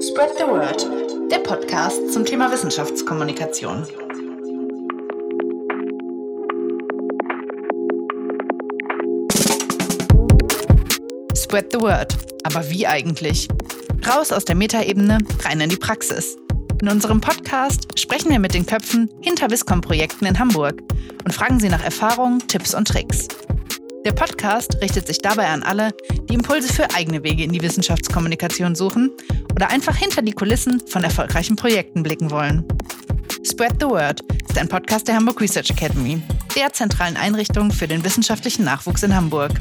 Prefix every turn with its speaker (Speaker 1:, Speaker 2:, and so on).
Speaker 1: Spread the Word, der Podcast zum Thema Wissenschaftskommunikation. Spread the Word. Aber wie eigentlich? Raus aus der Metaebene, rein in die Praxis. In unserem Podcast sprechen wir mit den Köpfen hinter Viscom-Projekten in Hamburg und fragen sie nach Erfahrungen, Tipps und Tricks. Der Podcast richtet sich dabei an alle, die Impulse für eigene Wege in die Wissenschaftskommunikation suchen oder einfach hinter die Kulissen von erfolgreichen Projekten blicken wollen. Spread the Word ist ein Podcast der Hamburg Research Academy, der zentralen Einrichtung für den wissenschaftlichen Nachwuchs in Hamburg.